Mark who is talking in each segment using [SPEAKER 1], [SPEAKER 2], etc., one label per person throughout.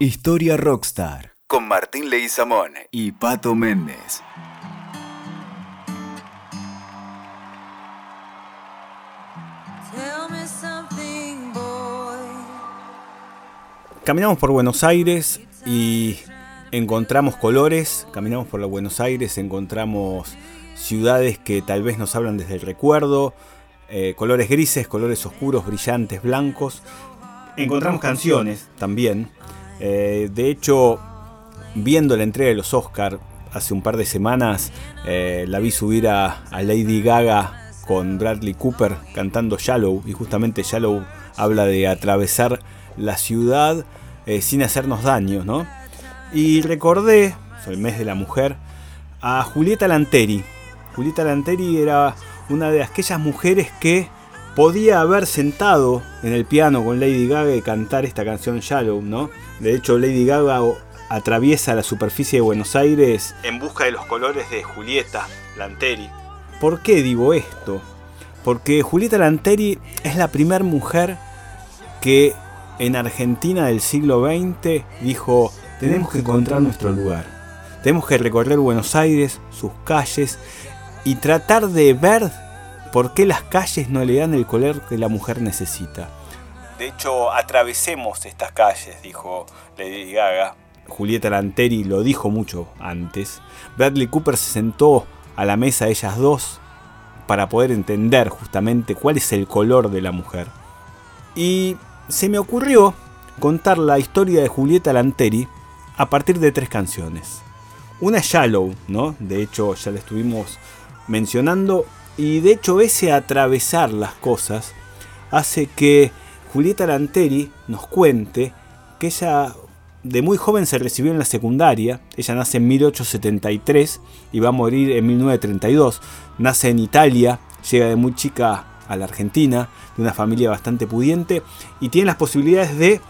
[SPEAKER 1] Historia Rockstar con Martín Leguizamón y Pato Méndez.
[SPEAKER 2] Caminamos por Buenos Aires y encontramos colores, caminamos por la Buenos Aires, encontramos ciudades que tal vez nos hablan desde el recuerdo, eh, colores grises, colores oscuros, brillantes, blancos. Encontramos canciones también. Eh, de hecho, viendo la entrega de los Oscar hace un par de semanas, eh, la vi subir a, Lady Gaga con Bradley Cooper cantando Shallow. Y justamente Shallow habla de atravesar la ciudad sin hacernos daño, ¿no? Y recordé, soy el mes de la mujer, a Julieta Lanteri. Julieta Lanteri era una de aquellas mujeres que podía haber sentado en el piano con Lady Gaga y cantar esta canción Shallow, ¿no? De hecho, Lady Gaga atraviesa la superficie de Buenos Aires en busca de los colores de Julieta Lanteri. ¿Por qué digo esto? Porque Julieta Lanteri es la primera mujer que en Argentina del siglo XX dijo, tenemos que encontrar nuestro lugar. Tenemos que recorrer Buenos Aires, sus calles y tratar de ver por qué las calles no le dan el color que la mujer necesita. De hecho, atravesemos estas calles, dijo Lady Gaga. Julieta Lanteri lo dijo mucho antes. Bradley Cooper se sentó a la mesa de ellas dos para poder entender justamente cuál es el color de la mujer. Y se me ocurrió contar la historia de Julieta Lanteri a partir de tres canciones. Una Shallow, ¿no? De hecho, ya la estuvimos mencionando. Y de hecho ese atravesar las cosas hace que Julieta Lanteri nos cuente que ella de muy joven se recibió en la secundaria. Ella nace en 1873 y va a morir en 1932. Nace en Italia, llega de muy chica a la Argentina, de una familia bastante pudiente y tiene las posibilidades de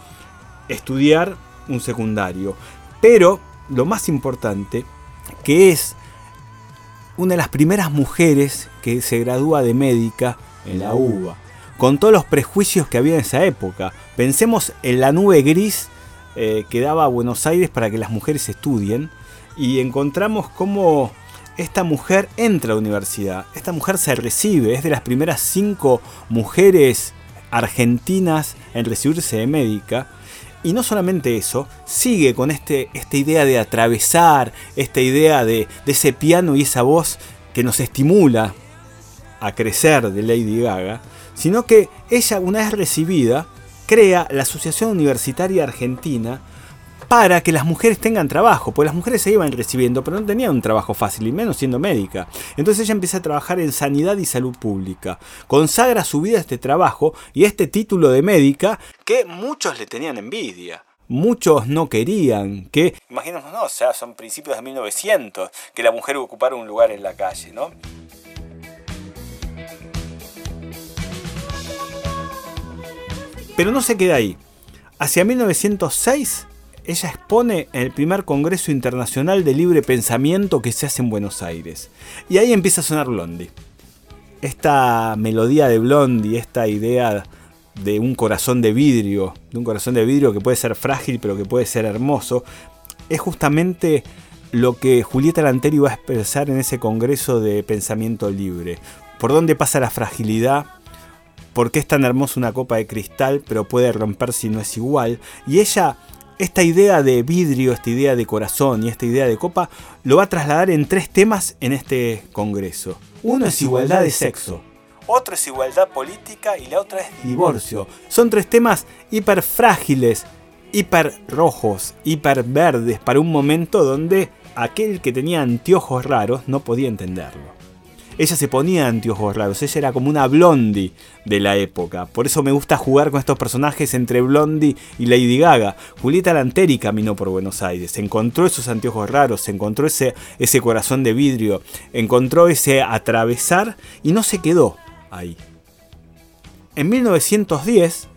[SPEAKER 2] estudiar un secundario. Pero lo más importante, que es una de las primeras mujeres que se gradúa de médica en la UBA, con todos los prejuicios que había en esa época. Pensemos en la nube gris eh, que daba Buenos Aires para que las mujeres estudien y encontramos cómo esta mujer entra a la universidad, esta mujer se recibe, es de las primeras cinco mujeres argentinas en recibirse de médica y no solamente eso, sigue con este, esta idea de atravesar, esta idea de, de ese piano y esa voz que nos estimula a crecer de Lady Gaga, sino que ella, una vez recibida, crea la Asociación Universitaria Argentina para que las mujeres tengan trabajo, porque las mujeres se iban recibiendo, pero no tenían un trabajo fácil, y menos siendo médica. Entonces ella empieza a trabajar en sanidad y salud pública. Consagra su vida a este trabajo y a este título de médica que muchos le tenían envidia. Muchos no querían que, imaginémonos, no, o sea, son principios de 1900, que la mujer ocupara un lugar en la calle, ¿no? Pero no se queda ahí. Hacia 1906 ella expone en el primer Congreso Internacional de Libre Pensamiento que se hace en Buenos Aires. Y ahí empieza a sonar Blondie. Esta melodía de Blondie, esta idea de un corazón de vidrio, de un corazón de vidrio que puede ser frágil pero que puede ser hermoso, es justamente lo que Julieta Lanteri va a expresar en ese Congreso de Pensamiento Libre. ¿Por dónde pasa la fragilidad? ¿Por qué es tan hermosa una copa de cristal pero puede romper si no es igual? Y ella esta idea de vidrio, esta idea de corazón y esta idea de copa lo va a trasladar en tres temas en este congreso. Uno es igualdad de sexo, otro es igualdad política y la otra es divorcio. Son tres temas hiper frágiles, hiper rojos, hiper verdes para un momento donde aquel que tenía anteojos raros no podía entenderlo ella se ponía anteojos raros, ella era como una blondie de la época. Por eso me gusta jugar con estos personajes entre Blondie y Lady Gaga. Julieta Lanteri caminó por Buenos Aires, encontró esos anteojos raros, encontró ese, ese corazón de vidrio, encontró ese atravesar y no se quedó ahí. En 1910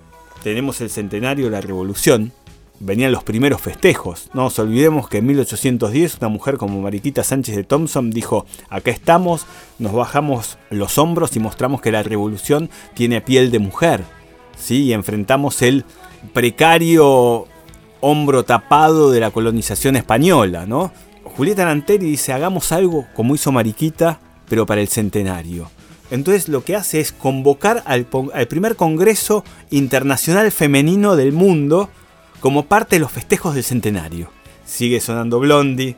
[SPEAKER 2] tenemos el centenario de la Revolución, venían los primeros festejos. No nos olvidemos que en 1810 una mujer como Mariquita Sánchez de Thompson dijo, acá estamos, nos bajamos los hombros y mostramos que la revolución tiene piel de mujer. ¿sí? Y enfrentamos el precario hombro tapado de la colonización española, ¿no? Julieta Lanteri dice, hagamos algo como hizo Mariquita, pero para el centenario. Entonces lo que hace es convocar al, primer Congreso Internacional Femenino del Mundo como parte de los festejos del centenario. Sigue sonando Blondie.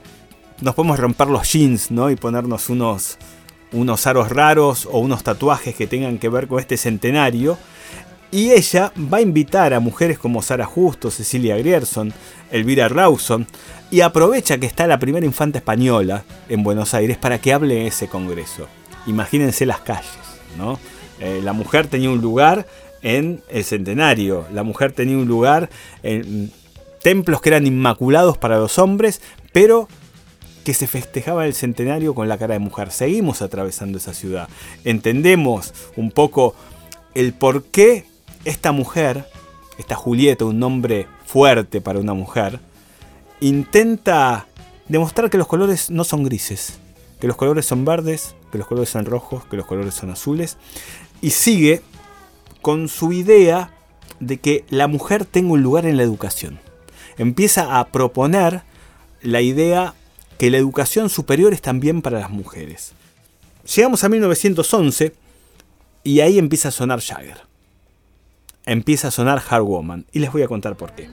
[SPEAKER 2] Nos podemos romper los jeans, ¿no? Y ponernos unos, unos aros raros o unos tatuajes que tengan que ver con este centenario. Y ella va a invitar a mujeres como Sara Justo, Cecilia Grierson, Elvira Rawson, y aprovecha que está la primera infanta española en Buenos Aires para que hable ese congreso. Imagínense las calles, ¿no? Eh, la mujer tenía un lugar en el centenario, la mujer tenía un lugar en templos que eran inmaculados para los hombres, pero que se festejaba el centenario con la cara de mujer. Seguimos atravesando esa ciudad. Entendemos un poco el por qué esta mujer, esta Julieta, un nombre fuerte para una mujer, intenta demostrar que los colores no son grises, que los colores son verdes, que los colores son rojos, que los colores son azules, y sigue con su idea de que la mujer tenga un lugar en la educación. Empieza a proponer la idea que la educación superior es también para las mujeres. Llegamos a 1911 y ahí empieza a sonar Jagger empieza a sonar Hard Woman. Y les voy a contar por qué.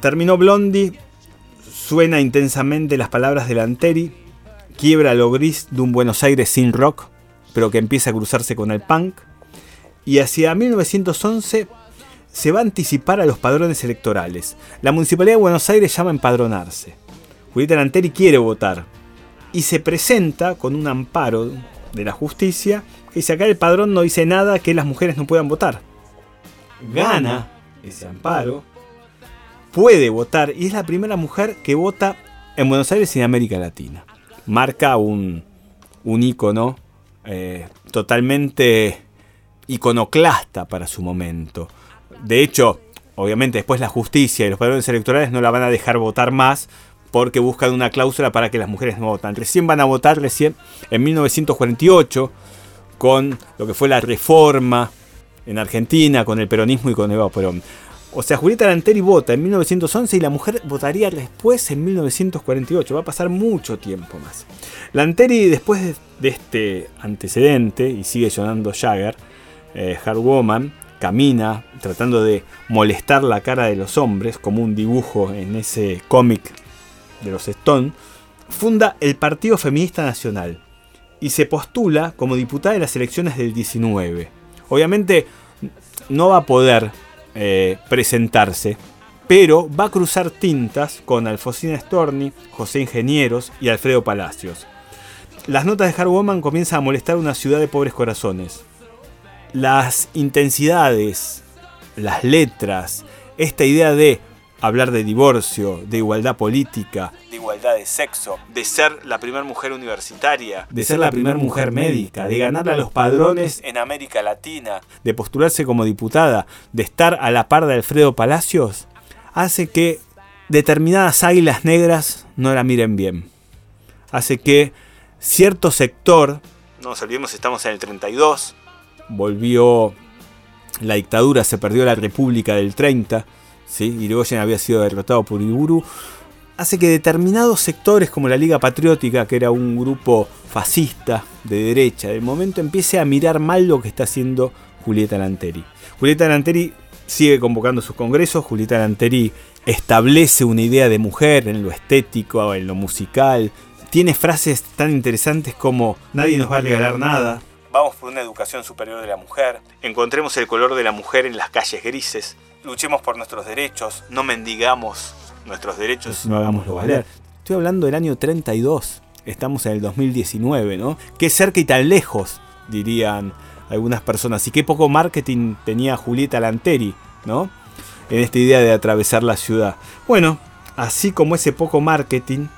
[SPEAKER 2] Terminó Blondie, suena intensamente las palabras de Lanteri, quiebra lo gris de un Buenos Aires sin rock, pero que empieza a cruzarse con el punk, y hacia 1911 se va a anticipar a los padrones electorales. La Municipalidad de Buenos Aires llama a empadronarse. Julieta Lanteri quiere votar y se presenta con un amparo de la justicia, que dice acá el padrón no dice nada que las mujeres no puedan votar. Gana ese amparo, puede votar y es la primera mujer que vota en Buenos Aires y en América Latina. Marca un, un ícono eh, totalmente iconoclasta para su momento. De hecho, obviamente después la justicia y los padrones electorales no la van a dejar votar más porque buscan una cláusula para que las mujeres no votan. Recién van a votar recién en 1948 con lo que fue la reforma en Argentina, con el peronismo y con Eva Perón. O sea, Julieta Lanteri vota en 1911 y la mujer votaría después en 1948. Va a pasar mucho tiempo más. Lanteri, después de este antecedente, y sigue sonando Jagger, eh, Hard Woman, camina tratando de molestar la cara de los hombres, como un dibujo en ese cómic de los Stone, funda el Partido Feminista Nacional y se postula como diputada en las elecciones del 19. Obviamente no va a poder eh, presentarse, pero va a cruzar tintas con Alfonsina Storni, José Ingenieros y Alfredo Palacios. Las notas de Hard Woman comienzan a molestar una ciudad de pobres corazones. Las intensidades, las letras, esta idea de hablar de divorcio, de igualdad política, de igualdad de sexo, de ser la primera mujer universitaria, de ser la primera mujer médica, de ganar a los padrones en América Latina, de postularse como diputada, de estar a la par de Alfredo Palacios, hace que determinadas águilas negras no la miren bien. Hace que cierto sector, no nos olvidemos, estamos en el 32, volvió la dictadura, se perdió la República del 30, ¿sí? Irigoyen había sido derrotado por Iburu, hace que determinados sectores como la Liga Patriótica, que era un grupo fascista de derecha del momento, empiece a mirar mal lo que está haciendo Julieta Lanteri. Julieta Lanteri sigue convocando sus congresos, Julieta Lanteri establece una idea de mujer en lo estético, en lo musical, tiene frases tan interesantes como nadie nos va a regalar nada, vamos por una educación superior de la mujer, encontremos el color de la mujer en las calles grises, luchemos por nuestros derechos, no mendigamos nuestros derechos, no hagámoslo valer. Estoy hablando del año 32, estamos en el 2019, ¿no? Qué cerca y tan lejos, dirían algunas personas. Y qué poco marketing tenía Julieta Lanteri, ¿no? En esta idea de atravesar la ciudad. Bueno, así como ese poco marketing,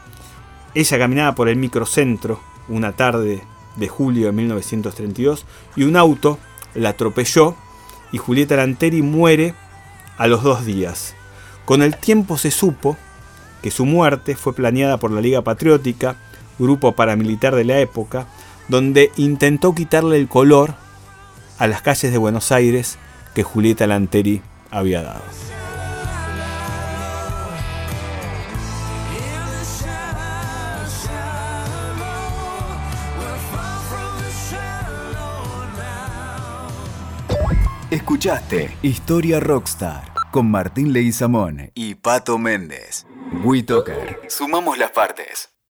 [SPEAKER 2] ella caminaba por el microcentro una tarde de julio de 1932 y un auto la atropelló y Julieta Lanteri muere a los dos días. Con el tiempo se supo que su muerte fue planeada por la Liga Patriótica, grupo paramilitar de la época, donde intentó quitarle el color a las calles de Buenos Aires
[SPEAKER 3] que Julieta Lanteri había dado.
[SPEAKER 1] Escuchaste Historia Rockstar con Martín Leguizamón y Pato Méndez. WeToker. Sumamos las partes.